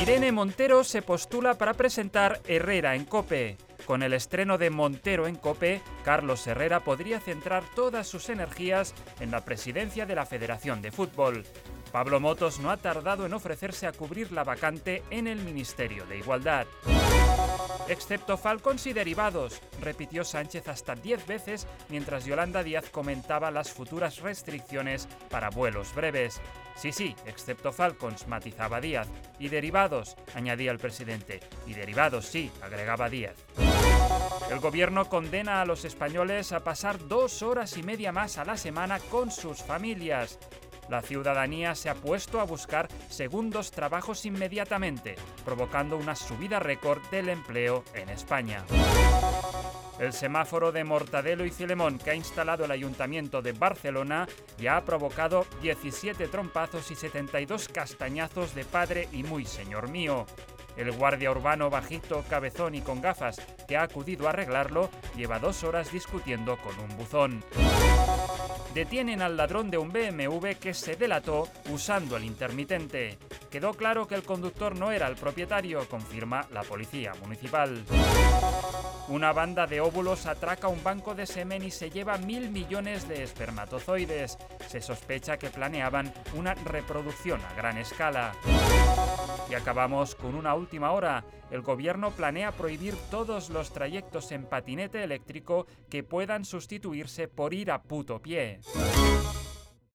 Irene Montero se postula para presentar Herrera en Cope. Con el estreno de Montero en Cope, Carlos Herrera podría centrar todas sus energías en la presidencia de la Federación de Fútbol. Pablo Motos no ha tardado en ofrecerse a cubrir la vacante en el Ministerio de Igualdad. Excepto Falcons y derivados, repitió Sánchez hasta 10 veces mientras Yolanda Díaz comentaba las futuras restricciones para vuelos breves. Sí, sí, excepto Falcons, matizaba Díaz. Y derivados, añadía el presidente. Y derivados, sí, agregaba Díaz. El gobierno condena a los españoles a pasar dos horas y media más a la semana con sus familias. La ciudadanía se ha puesto a buscar segundos trabajos inmediatamente, provocando una subida récord del empleo en España. El semáforo de Mortadelo y Filemón que ha instalado el Ayuntamiento de Barcelona ya ha provocado 17 trompazos y 72 castañazos de padre y muy señor mío. El guardia urbano bajito, cabezón y con gafas que ha acudido a arreglarlo lleva dos horas discutiendo con un buzón detienen al ladrón de un BMW que se delató usando el intermitente. Quedó claro que el conductor no era el propietario, confirma la policía municipal. Una banda de óvulos atraca un banco de semen y se lleva mil millones de espermatozoides. Se sospecha que planeaban una reproducción a gran escala. Y acabamos con una última hora. El gobierno planea prohibir todos los trayectos en patinete eléctrico que puedan sustituirse por ir a puto pie.